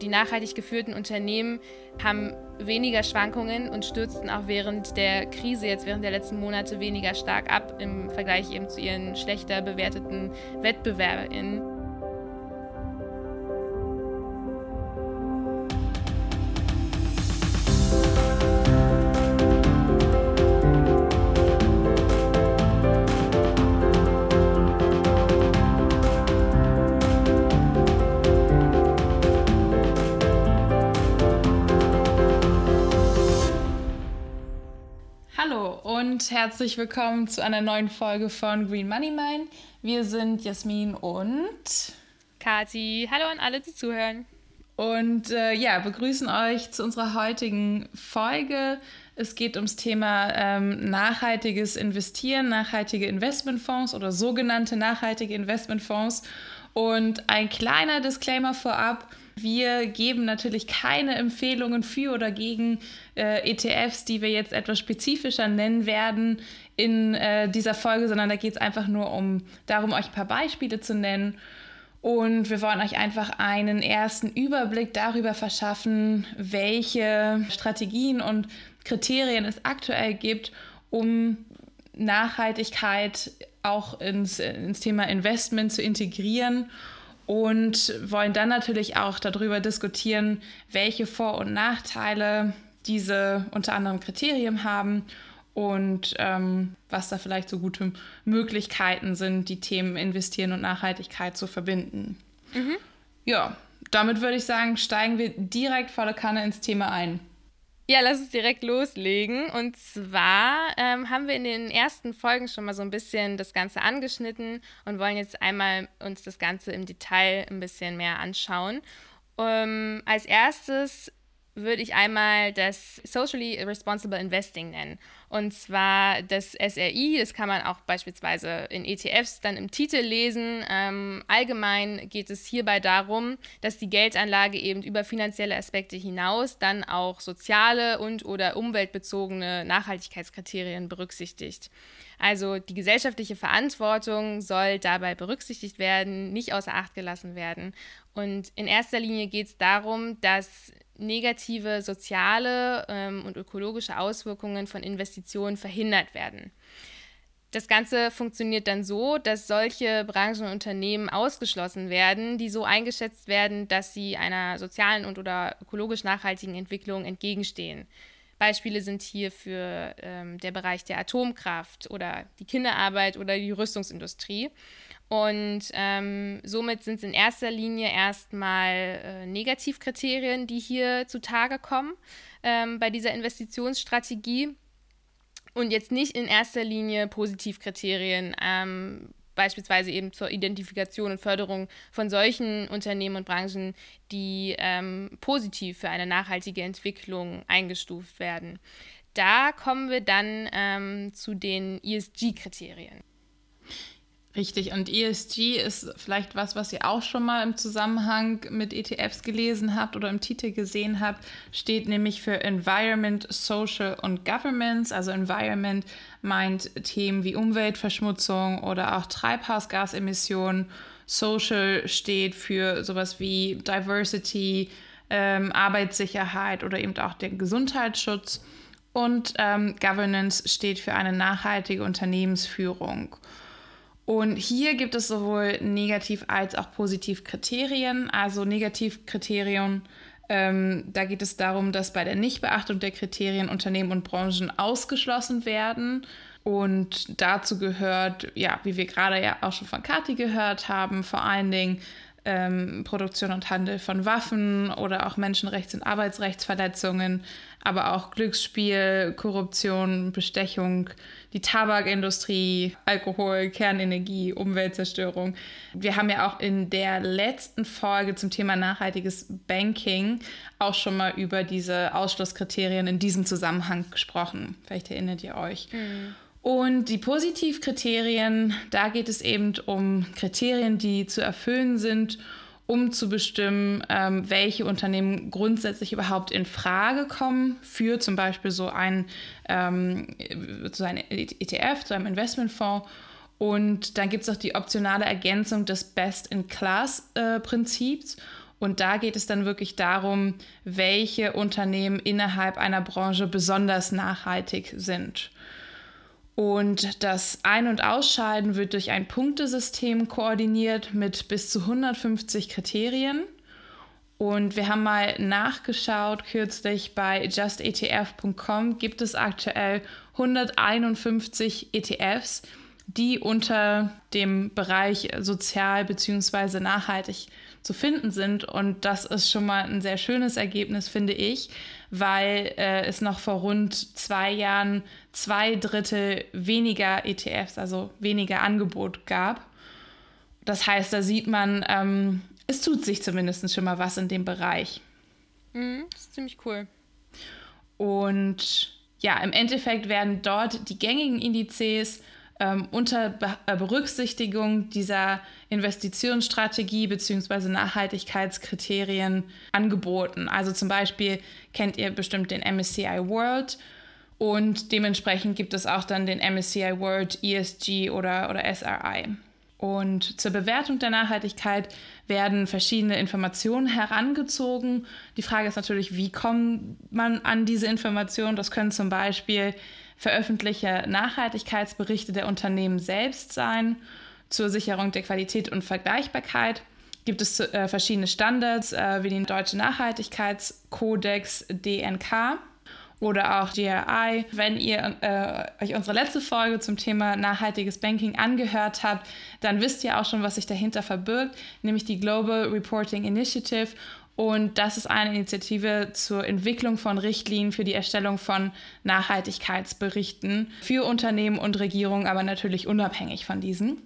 Die nachhaltig geführten Unternehmen haben weniger Schwankungen und stürzten auch während der Krise, jetzt während der letzten Monate, weniger stark ab im Vergleich eben zu ihren schlechter bewerteten WettbewerberInnen. Herzlich willkommen zu einer neuen Folge von Green Money Mine. Wir sind Jasmin und Kati. Hallo an alle, die zuhören. Und äh, ja, begrüßen euch zu unserer heutigen Folge. Es geht ums Thema ähm, nachhaltiges Investieren, nachhaltige Investmentfonds oder sogenannte nachhaltige Investmentfonds. Und ein kleiner Disclaimer vorab. Wir geben natürlich keine Empfehlungen für oder gegen äh, ETFs, die wir jetzt etwas spezifischer nennen werden in äh, dieser Folge, sondern da geht es einfach nur um darum, euch ein paar Beispiele zu nennen. Und wir wollen euch einfach einen ersten Überblick darüber verschaffen, welche Strategien und Kriterien es aktuell gibt, um Nachhaltigkeit auch ins, ins Thema Investment zu integrieren und wollen dann natürlich auch darüber diskutieren, welche Vor- und Nachteile diese unter anderem Kriterien haben und ähm, was da vielleicht so gute Möglichkeiten sind, die Themen Investieren und Nachhaltigkeit zu verbinden. Mhm. Ja, damit würde ich sagen, steigen wir direkt volle Kanne ins Thema ein. Ja, lass uns direkt loslegen. Und zwar ähm, haben wir in den ersten Folgen schon mal so ein bisschen das Ganze angeschnitten und wollen jetzt einmal uns das Ganze im Detail ein bisschen mehr anschauen. Ähm, als erstes würde ich einmal das Socially Responsible Investing nennen. Und zwar das SRI, das kann man auch beispielsweise in ETFs dann im Titel lesen. Ähm, allgemein geht es hierbei darum, dass die Geldanlage eben über finanzielle Aspekte hinaus dann auch soziale und oder umweltbezogene Nachhaltigkeitskriterien berücksichtigt. Also die gesellschaftliche Verantwortung soll dabei berücksichtigt werden, nicht außer Acht gelassen werden. Und in erster Linie geht es darum, dass negative soziale ähm, und ökologische Auswirkungen von Investitionen verhindert werden. Das Ganze funktioniert dann so, dass solche Branchen und Unternehmen ausgeschlossen werden, die so eingeschätzt werden, dass sie einer sozialen und oder ökologisch nachhaltigen Entwicklung entgegenstehen. Beispiele sind hier für ähm, der Bereich der Atomkraft oder die Kinderarbeit oder die Rüstungsindustrie. Und ähm, somit sind es in erster Linie erstmal äh, Negativkriterien, die hier zutage kommen ähm, bei dieser Investitionsstrategie. Und jetzt nicht in erster Linie Positivkriterien, ähm, beispielsweise eben zur Identifikation und Förderung von solchen Unternehmen und Branchen, die ähm, positiv für eine nachhaltige Entwicklung eingestuft werden. Da kommen wir dann ähm, zu den ESG-Kriterien. Richtig, und ESG ist vielleicht was, was ihr auch schon mal im Zusammenhang mit ETFs gelesen habt oder im Titel gesehen habt, steht nämlich für Environment, Social und Governments. Also Environment meint Themen wie Umweltverschmutzung oder auch Treibhausgasemissionen. Social steht für sowas wie Diversity, ähm, Arbeitssicherheit oder eben auch den Gesundheitsschutz. Und ähm, Governance steht für eine nachhaltige Unternehmensführung. Und hier gibt es sowohl Negativ- als auch Positiv-Kriterien. Also Negativkriterien, ähm, da geht es darum, dass bei der Nichtbeachtung der Kriterien Unternehmen und Branchen ausgeschlossen werden. Und dazu gehört, ja, wie wir gerade ja auch schon von Kati gehört haben, vor allen Dingen ähm, Produktion und Handel von Waffen oder auch Menschenrechts- und Arbeitsrechtsverletzungen, aber auch Glücksspiel, Korruption, Bestechung, die Tabakindustrie, Alkohol, Kernenergie, Umweltzerstörung. Wir haben ja auch in der letzten Folge zum Thema nachhaltiges Banking auch schon mal über diese Ausschlusskriterien in diesem Zusammenhang gesprochen. Vielleicht erinnert ihr euch. Mhm. Und die Positivkriterien, da geht es eben um Kriterien, die zu erfüllen sind, um zu bestimmen, ähm, welche Unternehmen grundsätzlich überhaupt in Frage kommen für zum Beispiel so ein, ähm, so ein ETF, so ein Investmentfonds. Und dann gibt es auch die optionale Ergänzung des Best-in-Class-Prinzips. Äh, Und da geht es dann wirklich darum, welche Unternehmen innerhalb einer Branche besonders nachhaltig sind. Und das Ein- und Ausscheiden wird durch ein Punktesystem koordiniert mit bis zu 150 Kriterien. Und wir haben mal nachgeschaut, kürzlich bei justetf.com gibt es aktuell 151 ETFs, die unter dem Bereich sozial bzw. nachhaltig zu finden sind. Und das ist schon mal ein sehr schönes Ergebnis, finde ich, weil äh, es noch vor rund zwei Jahren zwei Drittel weniger ETFs, also weniger Angebot gab. Das heißt, da sieht man, ähm, es tut sich zumindest schon mal was in dem Bereich. Mhm, das ist ziemlich cool. Und ja, im Endeffekt werden dort die gängigen Indizes ähm, unter Be äh, Berücksichtigung dieser Investitionsstrategie bzw. Nachhaltigkeitskriterien angeboten. Also zum Beispiel kennt ihr bestimmt den MSCI World und dementsprechend gibt es auch dann den MSCI World ESG oder, oder SRI. Und zur Bewertung der Nachhaltigkeit werden verschiedene Informationen herangezogen. Die Frage ist natürlich, wie kommt man an diese Informationen? Das können zum Beispiel veröffentliche Nachhaltigkeitsberichte der Unternehmen selbst sein. Zur Sicherung der Qualität und Vergleichbarkeit gibt es äh, verschiedene Standards äh, wie den Deutschen Nachhaltigkeitskodex DNK oder auch GRI. Wenn ihr äh, euch unsere letzte Folge zum Thema nachhaltiges Banking angehört habt, dann wisst ihr auch schon, was sich dahinter verbirgt, nämlich die Global Reporting Initiative. Und das ist eine Initiative zur Entwicklung von Richtlinien für die Erstellung von Nachhaltigkeitsberichten für Unternehmen und Regierungen, aber natürlich unabhängig von diesen.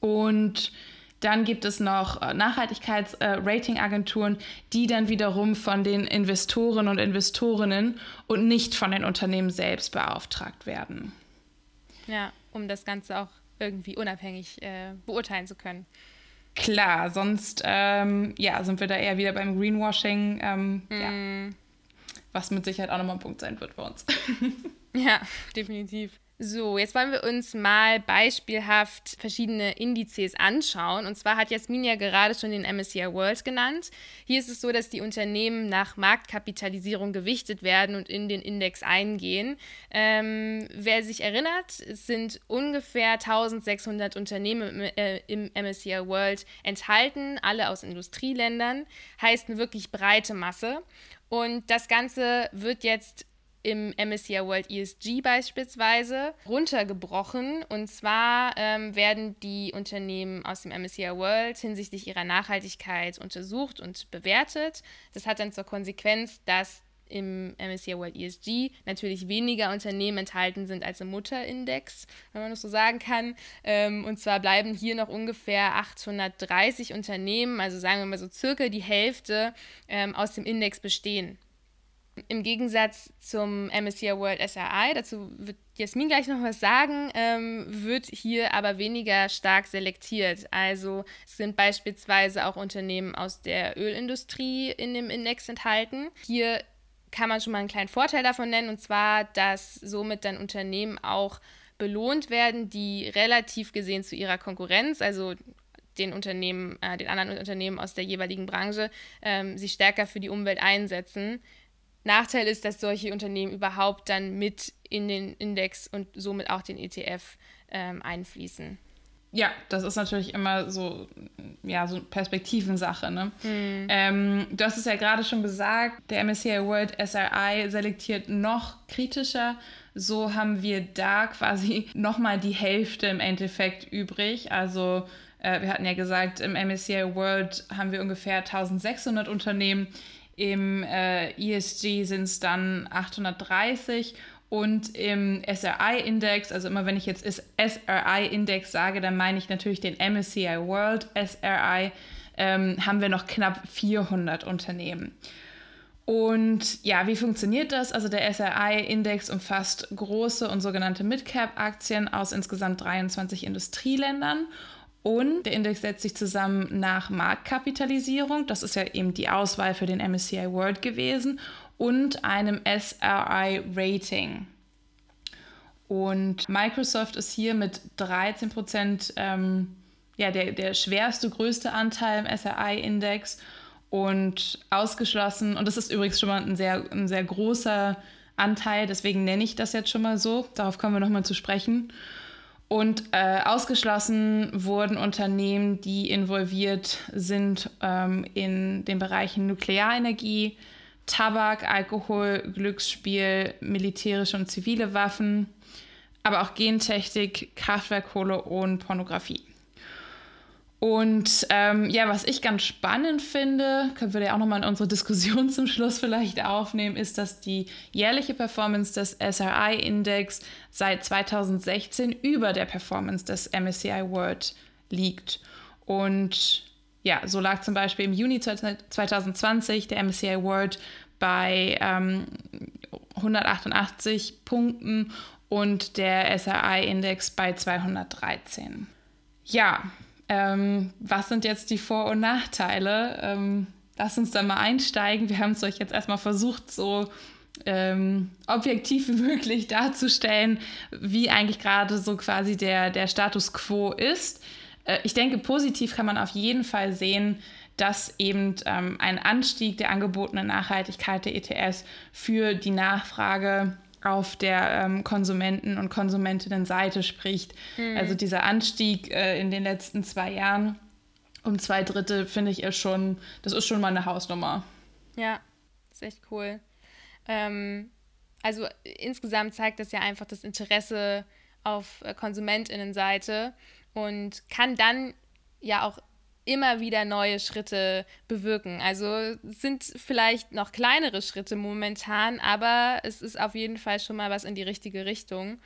Und dann gibt es noch äh, Nachhaltigkeitsratingagenturen, die dann wiederum von den Investoren und Investorinnen und nicht von den Unternehmen selbst beauftragt werden. Ja, um das Ganze auch irgendwie unabhängig äh, beurteilen zu können. Klar, sonst ähm, ja, sind wir da eher wieder beim Greenwashing, ähm, mm. ja, was mit Sicherheit auch nochmal ein Punkt sein wird bei uns. ja, definitiv. So, jetzt wollen wir uns mal beispielhaft verschiedene Indizes anschauen. Und zwar hat Jasmin ja gerade schon den MSCI World genannt. Hier ist es so, dass die Unternehmen nach Marktkapitalisierung gewichtet werden und in den Index eingehen. Ähm, wer sich erinnert, es sind ungefähr 1600 Unternehmen im, äh, im MSCI World enthalten, alle aus Industrieländern. Heißt eine wirklich breite Masse. Und das Ganze wird jetzt im MSCI World ESG beispielsweise runtergebrochen. Und zwar ähm, werden die Unternehmen aus dem MSCI World hinsichtlich ihrer Nachhaltigkeit untersucht und bewertet. Das hat dann zur Konsequenz, dass im MSCI World ESG natürlich weniger Unternehmen enthalten sind als im Mutterindex, wenn man das so sagen kann. Ähm, und zwar bleiben hier noch ungefähr 830 Unternehmen, also sagen wir mal so circa die Hälfte, ähm, aus dem Index bestehen. Im Gegensatz zum MSCI World SRI, dazu wird Jasmin gleich noch was sagen, ähm, wird hier aber weniger stark selektiert. Also sind beispielsweise auch Unternehmen aus der Ölindustrie in dem Index enthalten. Hier kann man schon mal einen kleinen Vorteil davon nennen, und zwar, dass somit dann Unternehmen auch belohnt werden, die relativ gesehen zu ihrer Konkurrenz, also den Unternehmen, äh, den anderen Unternehmen aus der jeweiligen Branche, ähm, sich stärker für die Umwelt einsetzen. Nachteil ist, dass solche Unternehmen überhaupt dann mit in den Index und somit auch den ETF ähm, einfließen. Ja, das ist natürlich immer so, ja, so Perspektivensache. Ne? Hm. Ähm, du hast es ja gerade schon gesagt, der MSCI World SRI selektiert noch kritischer. So haben wir da quasi nochmal die Hälfte im Endeffekt übrig. Also äh, wir hatten ja gesagt, im MSCI World haben wir ungefähr 1600 Unternehmen. Im äh, ESG sind es dann 830 und im SRI-Index, also immer wenn ich jetzt SRI-Index sage, dann meine ich natürlich den MSCI World SRI, ähm, haben wir noch knapp 400 Unternehmen. Und ja, wie funktioniert das? Also der SRI-Index umfasst große und sogenannte Mid-Cap-Aktien aus insgesamt 23 Industrieländern und der Index setzt sich zusammen nach Marktkapitalisierung, das ist ja eben die Auswahl für den MSCI World gewesen, und einem SRI-Rating. Und Microsoft ist hier mit 13 Prozent ähm, ja, der, der schwerste, größte Anteil im SRI-Index. Und ausgeschlossen, und das ist übrigens schon mal ein sehr, ein sehr großer Anteil, deswegen nenne ich das jetzt schon mal so, darauf kommen wir nochmal zu sprechen. Und äh, ausgeschlossen wurden Unternehmen, die involviert sind ähm, in den Bereichen Nuklearenergie, Tabak, Alkohol, Glücksspiel, militärische und zivile Waffen, aber auch Gentechnik, Kraftwerkkohle und Pornografie. Und ähm, ja, was ich ganz spannend finde, können wir ja auch nochmal in unsere Diskussion zum Schluss vielleicht aufnehmen, ist, dass die jährliche Performance des SRI-Index seit 2016 über der Performance des MSCI World liegt. Und ja, so lag zum Beispiel im Juni 2020 der MSCI World bei ähm, 188 Punkten und der SRI-Index bei 213. Ja, ähm, was sind jetzt die Vor- und Nachteile? Ähm, lass uns da mal einsteigen. Wir haben es euch jetzt erstmal versucht, so ähm, objektiv wie möglich darzustellen, wie eigentlich gerade so quasi der, der Status quo ist. Äh, ich denke, positiv kann man auf jeden Fall sehen, dass eben ähm, ein Anstieg der angebotenen Nachhaltigkeit der ETS für die Nachfrage auf der ähm, Konsumenten- und Konsumentinnenseite spricht. Mhm. Also dieser Anstieg äh, in den letzten zwei Jahren um zwei Drittel, finde ich, ist schon, das ist schon mal eine Hausnummer. Ja, ist echt cool. Ähm, also insgesamt zeigt das ja einfach das Interesse auf äh, Konsumentinnenseite und kann dann ja auch immer wieder neue Schritte bewirken. Also sind vielleicht noch kleinere Schritte momentan, aber es ist auf jeden Fall schon mal was in die richtige Richtung.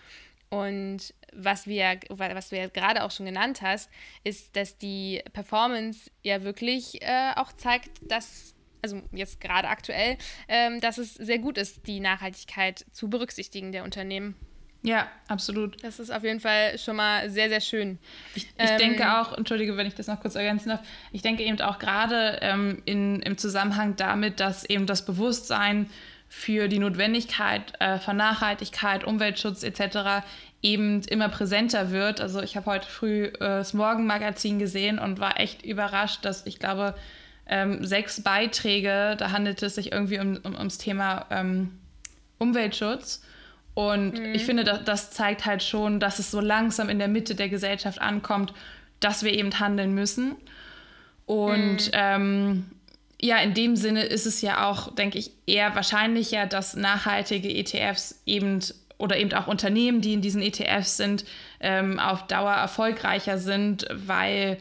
Und was wir, was du ja gerade auch schon genannt hast, ist, dass die Performance ja wirklich äh, auch zeigt, dass, also jetzt gerade aktuell, ähm, dass es sehr gut ist, die Nachhaltigkeit zu berücksichtigen der Unternehmen. Ja, absolut. Das ist auf jeden Fall schon mal sehr, sehr schön. Ich, ich ähm, denke auch, entschuldige, wenn ich das noch kurz ergänzen darf, ich denke eben auch gerade ähm, im Zusammenhang damit, dass eben das Bewusstsein für die Notwendigkeit äh, von Nachhaltigkeit, Umweltschutz etc. eben immer präsenter wird. Also ich habe heute früh äh, das Morgenmagazin gesehen und war echt überrascht, dass ich glaube, ähm, sechs Beiträge, da handelt es sich irgendwie um, um, ums Thema ähm, Umweltschutz. Und mhm. ich finde, das, das zeigt halt schon, dass es so langsam in der Mitte der Gesellschaft ankommt, dass wir eben handeln müssen. Und mhm. ähm, ja, in dem Sinne ist es ja auch, denke ich, eher wahrscheinlicher, dass nachhaltige ETFs eben oder eben auch Unternehmen, die in diesen ETFs sind, ähm, auf Dauer erfolgreicher sind, weil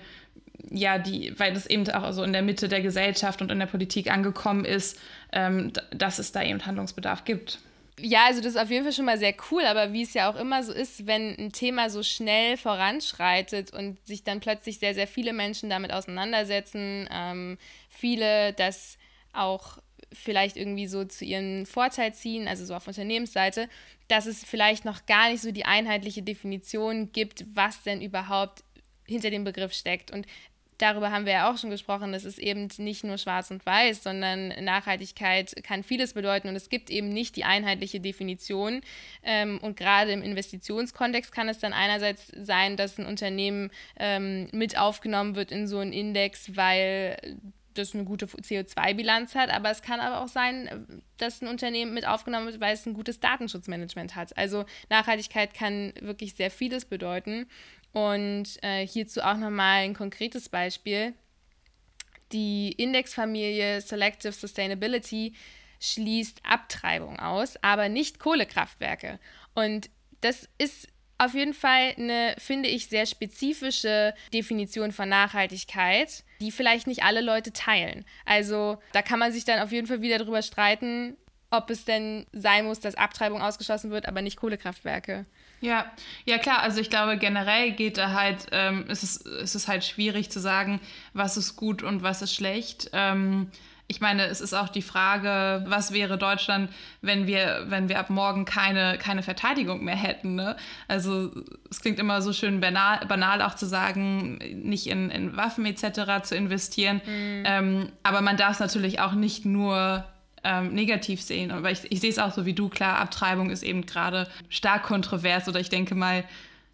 ja die, weil es eben auch so in der Mitte der Gesellschaft und in der Politik angekommen ist, ähm, dass es da eben Handlungsbedarf gibt. Ja, also das ist auf jeden Fall schon mal sehr cool, aber wie es ja auch immer so ist, wenn ein Thema so schnell voranschreitet und sich dann plötzlich sehr, sehr viele Menschen damit auseinandersetzen, ähm, viele das auch vielleicht irgendwie so zu ihrem Vorteil ziehen, also so auf Unternehmensseite, dass es vielleicht noch gar nicht so die einheitliche Definition gibt, was denn überhaupt hinter dem Begriff steckt. Und darüber haben wir ja auch schon gesprochen, das ist eben nicht nur schwarz und weiß, sondern Nachhaltigkeit kann vieles bedeuten und es gibt eben nicht die einheitliche Definition. Ähm, und gerade im Investitionskontext kann es dann einerseits sein, dass ein Unternehmen ähm, mit aufgenommen wird in so einen Index, weil das eine gute CO2-Bilanz hat, aber es kann aber auch sein, dass ein Unternehmen mit aufgenommen wird, weil es ein gutes Datenschutzmanagement hat. Also Nachhaltigkeit kann wirklich sehr vieles bedeuten. Und äh, hierzu auch nochmal ein konkretes Beispiel. Die Indexfamilie Selective Sustainability schließt Abtreibung aus, aber nicht Kohlekraftwerke. Und das ist auf jeden Fall eine, finde ich, sehr spezifische Definition von Nachhaltigkeit, die vielleicht nicht alle Leute teilen. Also da kann man sich dann auf jeden Fall wieder darüber streiten, ob es denn sein muss, dass Abtreibung ausgeschlossen wird, aber nicht Kohlekraftwerke. Ja, ja klar, also ich glaube generell geht da halt, ähm, ist es, ist es halt schwierig zu sagen, was ist gut und was ist schlecht. Ähm, ich meine, es ist auch die Frage, was wäre Deutschland, wenn wir, wenn wir ab morgen keine, keine Verteidigung mehr hätten. Ne? Also es klingt immer so schön banal, banal auch zu sagen, nicht in, in Waffen etc. zu investieren. Mhm. Ähm, aber man darf es natürlich auch nicht nur ähm, negativ sehen. Aber ich, ich sehe es auch so wie du, klar, Abtreibung ist eben gerade stark kontrovers oder ich denke mal,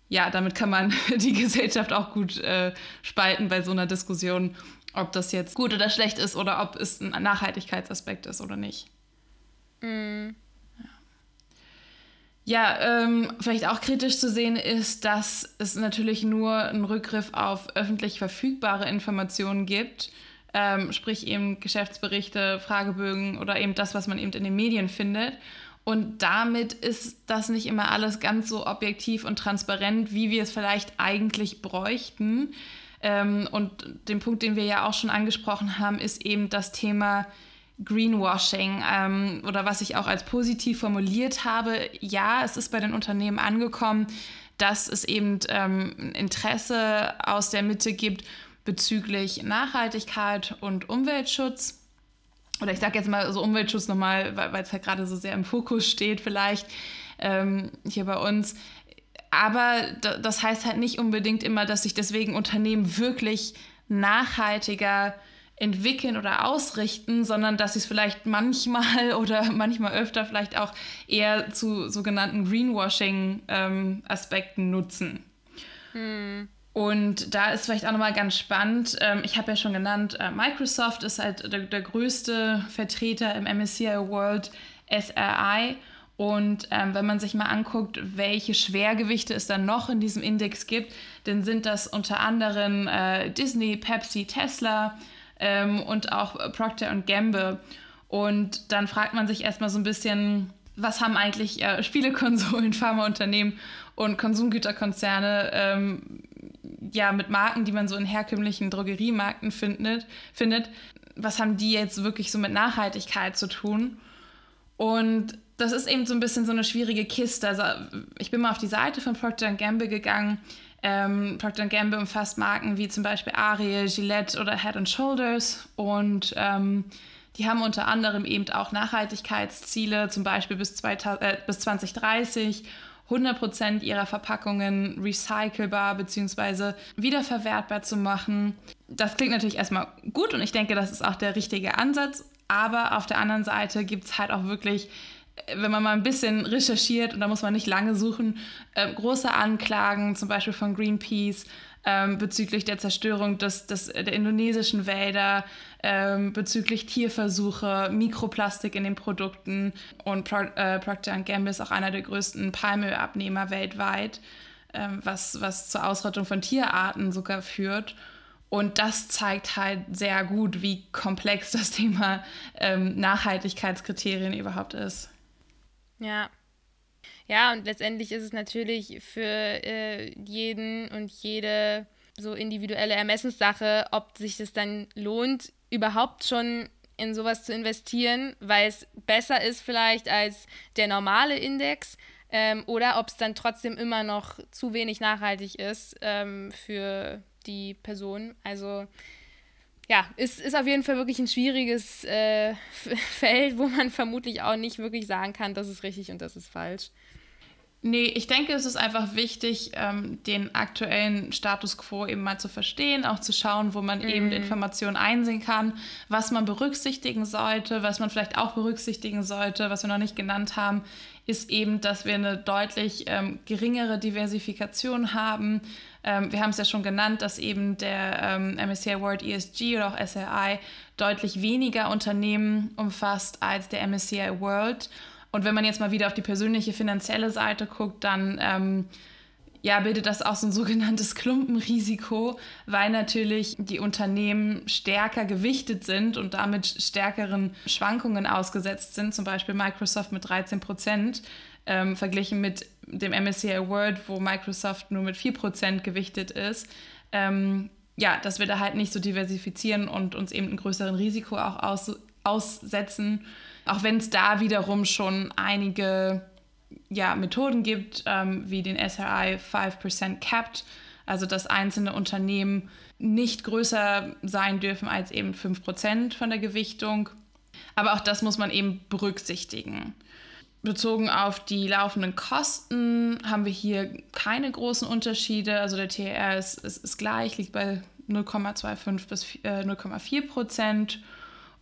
ja, damit kann man die Gesellschaft auch gut äh, spalten bei so einer Diskussion. ob das jetzt gut oder schlecht ist oder ob es ein Nachhaltigkeitsaspekt ist oder nicht. Mm. Ja, ähm, vielleicht auch kritisch zu sehen ist, dass es natürlich nur einen Rückgriff auf öffentlich verfügbare Informationen gibt, ähm, sprich eben Geschäftsberichte, Fragebögen oder eben das, was man eben in den Medien findet. Und damit ist das nicht immer alles ganz so objektiv und transparent, wie wir es vielleicht eigentlich bräuchten. Ähm, und den Punkt, den wir ja auch schon angesprochen haben, ist eben das Thema Greenwashing ähm, oder was ich auch als positiv formuliert habe. Ja, es ist bei den Unternehmen angekommen, dass es eben ähm, Interesse aus der Mitte gibt bezüglich Nachhaltigkeit und Umweltschutz. Oder ich sage jetzt mal so Umweltschutz nochmal, weil es halt gerade so sehr im Fokus steht vielleicht ähm, hier bei uns. Aber das heißt halt nicht unbedingt immer, dass sich deswegen Unternehmen wirklich nachhaltiger entwickeln oder ausrichten, sondern dass sie es vielleicht manchmal oder manchmal öfter vielleicht auch eher zu sogenannten Greenwashing-Aspekten ähm, nutzen. Hm. Und da ist vielleicht auch nochmal ganz spannend, ähm, ich habe ja schon genannt, äh, Microsoft ist halt der, der, größte Vertreter im MSCI World SRI. Und ähm, wenn man sich mal anguckt, welche Schwergewichte es dann noch in diesem Index gibt, dann sind das unter anderem äh, Disney, Pepsi, Tesla, ähm, und auch Procter Gamble. Und dann fragt man sich erstmal so ein bisschen, was haben eigentlich äh, Spielekonsolen, Pharmaunternehmen und Konsumgüterkonzerne ähm, ja, mit Marken, die man so in herkömmlichen Drogeriemärkten findet, findet, was haben die jetzt wirklich so mit Nachhaltigkeit zu tun? Und das ist eben so ein bisschen so eine schwierige Kiste. Also ich bin mal auf die Seite von Procter Gamble gegangen ähm, Procter Gamble umfasst Marken wie zum Beispiel Ariel, Gillette oder Head Shoulders und ähm, die haben unter anderem eben auch Nachhaltigkeitsziele, zum Beispiel bis, 2000, äh, bis 2030 100% ihrer Verpackungen recycelbar bzw. wiederverwertbar zu machen. Das klingt natürlich erstmal gut und ich denke, das ist auch der richtige Ansatz. Aber auf der anderen Seite gibt es halt auch wirklich wenn man mal ein bisschen recherchiert, und da muss man nicht lange suchen, äh, große Anklagen, zum Beispiel von Greenpeace, ähm, bezüglich der Zerstörung des, des, der indonesischen Wälder, ähm, bezüglich Tierversuche, Mikroplastik in den Produkten. Und Pro, äh, Procter Gamble ist auch einer der größten Palmölabnehmer weltweit, ähm, was, was zur Ausrottung von Tierarten sogar führt. Und das zeigt halt sehr gut, wie komplex das Thema ähm, Nachhaltigkeitskriterien überhaupt ist. Ja. Ja, und letztendlich ist es natürlich für äh, jeden und jede so individuelle Ermessenssache, ob sich das dann lohnt, überhaupt schon in sowas zu investieren, weil es besser ist vielleicht als der normale Index ähm, oder ob es dann trotzdem immer noch zu wenig nachhaltig ist ähm, für die Person. Also ja, es ist auf jeden Fall wirklich ein schwieriges äh, Feld, wo man vermutlich auch nicht wirklich sagen kann, das ist richtig und das ist falsch. Nee, ich denke, es ist einfach wichtig, ähm, den aktuellen Status quo eben mal zu verstehen, auch zu schauen, wo man mhm. eben Informationen einsehen kann, was man berücksichtigen sollte, was man vielleicht auch berücksichtigen sollte, was wir noch nicht genannt haben, ist eben, dass wir eine deutlich ähm, geringere Diversifikation haben. Ähm, wir haben es ja schon genannt, dass eben der ähm, MSCI World ESG oder auch SRI deutlich weniger Unternehmen umfasst als der MSCI World. Und wenn man jetzt mal wieder auf die persönliche finanzielle Seite guckt, dann ähm, ja, bildet das auch so ein sogenanntes Klumpenrisiko, weil natürlich die Unternehmen stärker gewichtet sind und damit stärkeren Schwankungen ausgesetzt sind, zum Beispiel Microsoft mit 13 Prozent. Ähm, verglichen mit dem MSCI World, wo Microsoft nur mit 4% gewichtet ist. Ähm, ja, dass wir da halt nicht so diversifizieren und uns eben ein größeren Risiko auch aus, aussetzen. Auch wenn es da wiederum schon einige ja, Methoden gibt, ähm, wie den SRI 5% Capped, also dass einzelne Unternehmen nicht größer sein dürfen als eben 5% von der Gewichtung. Aber auch das muss man eben berücksichtigen. Bezogen auf die laufenden Kosten haben wir hier keine großen Unterschiede. Also der TR ist, ist, ist gleich, liegt bei 0,25 bis äh, 0,4 Prozent.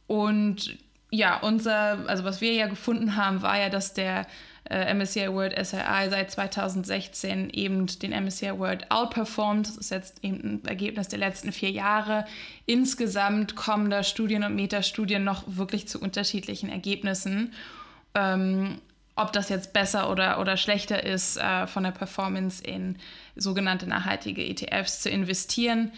Und ja, unser, also was wir ja gefunden haben, war ja, dass der äh, MSCI World SRI seit 2016 eben den MSCI World outperformed. Das ist jetzt eben ein Ergebnis der letzten vier Jahre. Insgesamt kommen da Studien und Metastudien noch wirklich zu unterschiedlichen Ergebnissen. Ähm, ob das jetzt besser oder, oder schlechter ist, äh, von der Performance in sogenannte nachhaltige ETFs zu investieren.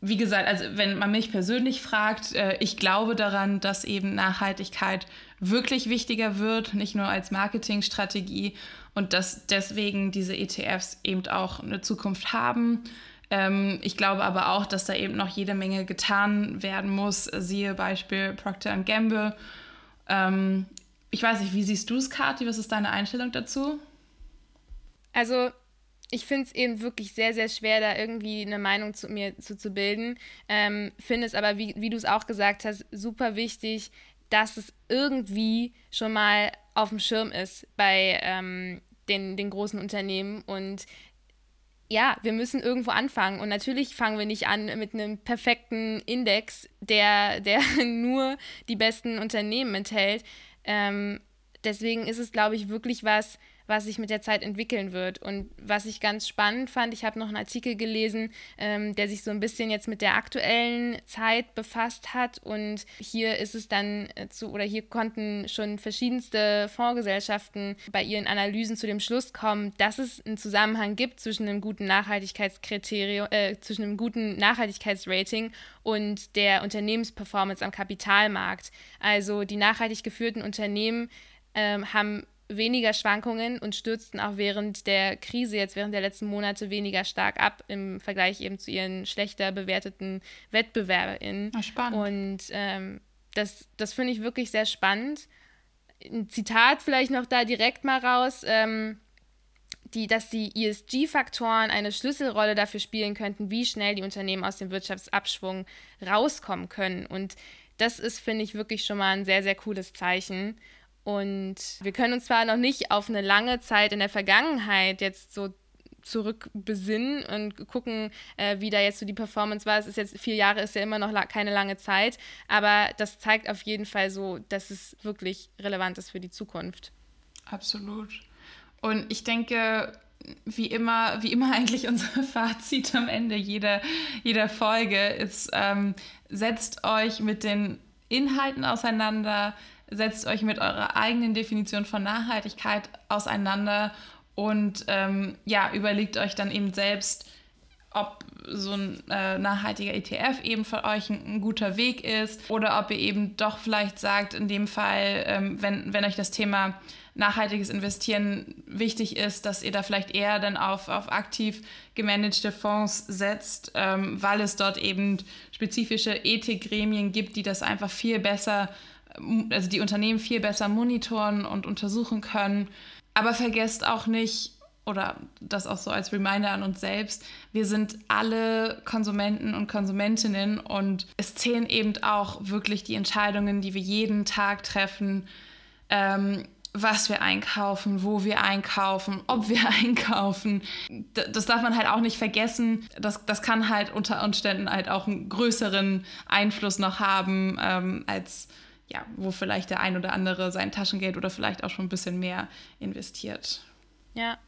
Wie gesagt, also wenn man mich persönlich fragt, äh, ich glaube daran, dass eben Nachhaltigkeit wirklich wichtiger wird, nicht nur als Marketingstrategie und dass deswegen diese ETFs eben auch eine Zukunft haben. Ähm, ich glaube aber auch, dass da eben noch jede Menge getan werden muss. Siehe Beispiel Procter Gamble. Ähm, ich weiß nicht, wie siehst du es, Kathi? Was ist deine Einstellung dazu? Also, ich finde es eben wirklich sehr, sehr schwer, da irgendwie eine Meinung zu mir zu, zu bilden. Ähm, finde es aber, wie, wie du es auch gesagt hast, super wichtig, dass es irgendwie schon mal auf dem Schirm ist bei ähm, den, den großen Unternehmen. Und ja, wir müssen irgendwo anfangen. Und natürlich fangen wir nicht an mit einem perfekten Index, der, der nur die besten Unternehmen enthält. Ähm, deswegen ist es, glaube ich, wirklich was, was sich mit der Zeit entwickeln wird. Und was ich ganz spannend fand, ich habe noch einen Artikel gelesen, ähm, der sich so ein bisschen jetzt mit der aktuellen Zeit befasst hat. Und hier ist es dann äh, zu, oder hier konnten schon verschiedenste Fondsgesellschaften bei ihren Analysen zu dem Schluss kommen, dass es einen Zusammenhang gibt zwischen einem guten Nachhaltigkeitskriterium, äh, zwischen einem guten Nachhaltigkeitsrating und der Unternehmensperformance am Kapitalmarkt. Also die nachhaltig geführten Unternehmen ähm, haben weniger Schwankungen und stürzten auch während der Krise, jetzt während der letzten Monate, weniger stark ab im Vergleich eben zu ihren schlechter bewerteten WettbewerberInnen. Ach, spannend. Und ähm, das, das finde ich wirklich sehr spannend. Ein Zitat vielleicht noch da direkt mal raus. Ähm, die, dass die ESG-Faktoren eine Schlüsselrolle dafür spielen könnten, wie schnell die Unternehmen aus dem Wirtschaftsabschwung rauskommen können. Und das ist, finde ich, wirklich schon mal ein sehr, sehr cooles Zeichen. Und wir können uns zwar noch nicht auf eine lange Zeit in der Vergangenheit jetzt so zurückbesinnen und gucken, äh, wie da jetzt so die Performance war. Es ist jetzt vier Jahre, ist ja immer noch la keine lange Zeit, aber das zeigt auf jeden Fall so, dass es wirklich relevant ist für die Zukunft. Absolut. Und ich denke, wie immer, wie immer eigentlich unser Fazit am Ende jeder, jeder Folge ist, ähm, setzt euch mit den Inhalten auseinander, setzt euch mit eurer eigenen Definition von Nachhaltigkeit auseinander und ähm, ja, überlegt euch dann eben selbst, ob so ein äh, nachhaltiger ETF eben für euch ein, ein, guter Weg ist oder ob ihr eben doch vielleicht sagt, in dem Fall, ähm, wenn, wenn euch das Thema nachhaltiges Investieren wichtig ist, dass ihr da vielleicht eher dann auf, auf aktiv gemanagte Fonds setzt, ähm, weil es dort eben spezifische Ethikgremien gibt, die das einfach viel besser also die Unternehmen viel besser monitoren und untersuchen können. Aber vergesst auch nicht, oder das auch so als Reminder an uns selbst, wir sind alle Konsumenten und Konsumentinnen und es zählen eben auch wirklich die Entscheidungen, die wir jeden Tag treffen, ähm, was wir einkaufen, wo wir einkaufen, ob wir einkaufen. Das darf man halt auch nicht vergessen. Das, das kann halt unter Umständen halt auch einen größeren Einfluss noch haben ähm, als ja, wo vielleicht der ein oder andere sein Taschengeld oder vielleicht auch schon ein bisschen mehr investiert. Ja,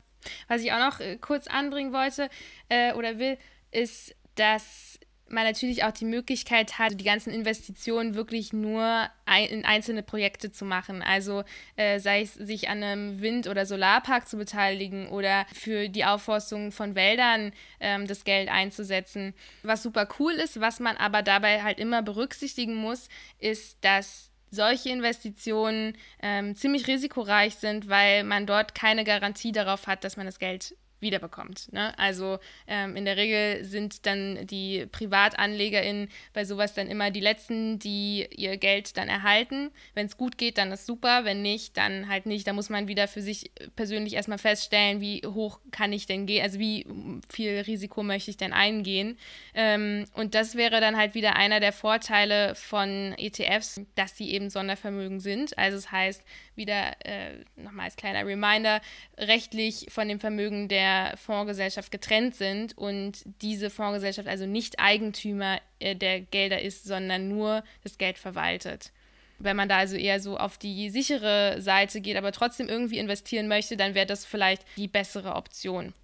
was ich auch noch äh, kurz anbringen wollte äh, oder will, ist, dass man natürlich auch die Möglichkeit hat, die ganzen Investitionen wirklich nur in einzelne Projekte zu machen. Also äh, sei es sich an einem Wind- oder Solarpark zu beteiligen oder für die Aufforstung von Wäldern ähm, das Geld einzusetzen. Was super cool ist, was man aber dabei halt immer berücksichtigen muss, ist, dass solche Investitionen ähm, ziemlich risikoreich sind, weil man dort keine Garantie darauf hat, dass man das Geld wiederbekommt. Ne? Also ähm, in der Regel sind dann die PrivatanlegerInnen bei sowas dann immer die Letzten, die ihr Geld dann erhalten. Wenn es gut geht, dann ist super. Wenn nicht, dann halt nicht. Da muss man wieder für sich persönlich erstmal feststellen, wie hoch kann ich denn gehen, also wie viel Risiko möchte ich denn eingehen. Ähm, und das wäre dann halt wieder einer der Vorteile von ETFs, dass sie eben Sondervermögen sind. Also es das heißt, wieder äh, nochmal als kleiner Reminder, rechtlich von dem Vermögen der Fondsgesellschaft getrennt sind und diese Fondsgesellschaft also nicht Eigentümer äh, der Gelder ist, sondern nur das Geld verwaltet. Wenn man da also eher so auf die sichere Seite geht, aber trotzdem irgendwie investieren möchte, dann wäre das vielleicht die bessere Option.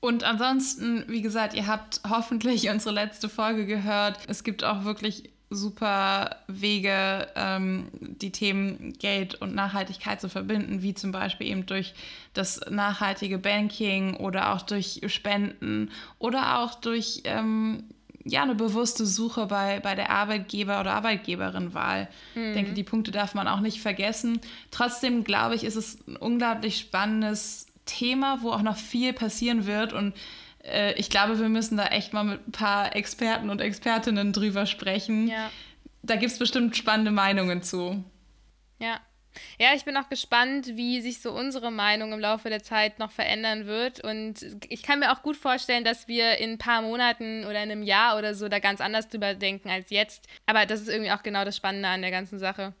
Und ansonsten, wie gesagt, ihr habt hoffentlich unsere letzte Folge gehört. Es gibt auch wirklich super Wege, ähm, die Themen Geld und Nachhaltigkeit zu verbinden, wie zum Beispiel eben durch das nachhaltige Banking oder auch durch Spenden oder auch durch ähm, ja, eine bewusste Suche bei, bei der Arbeitgeber- oder Arbeitgeberin-Wahl. Mhm. Ich denke, die Punkte darf man auch nicht vergessen. Trotzdem glaube ich, ist es ein unglaublich spannendes Thema, wo auch noch viel passieren wird und äh, ich glaube, wir müssen da echt mal mit ein paar Experten und Expertinnen drüber sprechen. Ja. Da gibt es bestimmt spannende Meinungen zu. Ja. Ja, ich bin auch gespannt, wie sich so unsere Meinung im Laufe der Zeit noch verändern wird. Und ich kann mir auch gut vorstellen, dass wir in ein paar Monaten oder in einem Jahr oder so da ganz anders drüber denken als jetzt. Aber das ist irgendwie auch genau das Spannende an der ganzen Sache.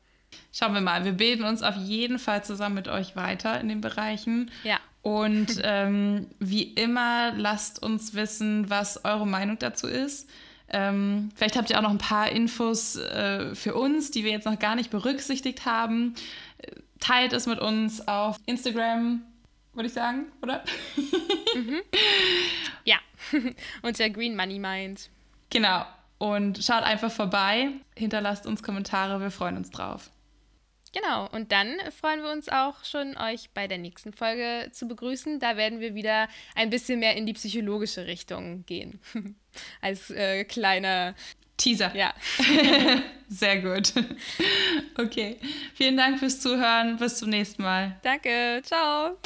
Schauen wir mal. Wir bilden uns auf jeden Fall zusammen mit euch weiter in den Bereichen. Ja. Und ähm, wie immer, lasst uns wissen, was eure Meinung dazu ist. Ähm, vielleicht habt ihr auch noch ein paar Infos äh, für uns, die wir jetzt noch gar nicht berücksichtigt haben. Teilt es mit uns auf Instagram, würde ich sagen, oder? Mhm. Ja, unter Green Money Mind. Genau. Und schaut einfach vorbei, hinterlasst uns Kommentare, wir freuen uns drauf. Genau, und dann freuen wir uns auch schon, euch bei der nächsten Folge zu begrüßen. Da werden wir wieder ein bisschen mehr in die psychologische Richtung gehen. Als äh, kleiner Teaser. Ja. Sehr gut. Okay. Vielen Dank fürs Zuhören. Bis zum nächsten Mal. Danke. Ciao.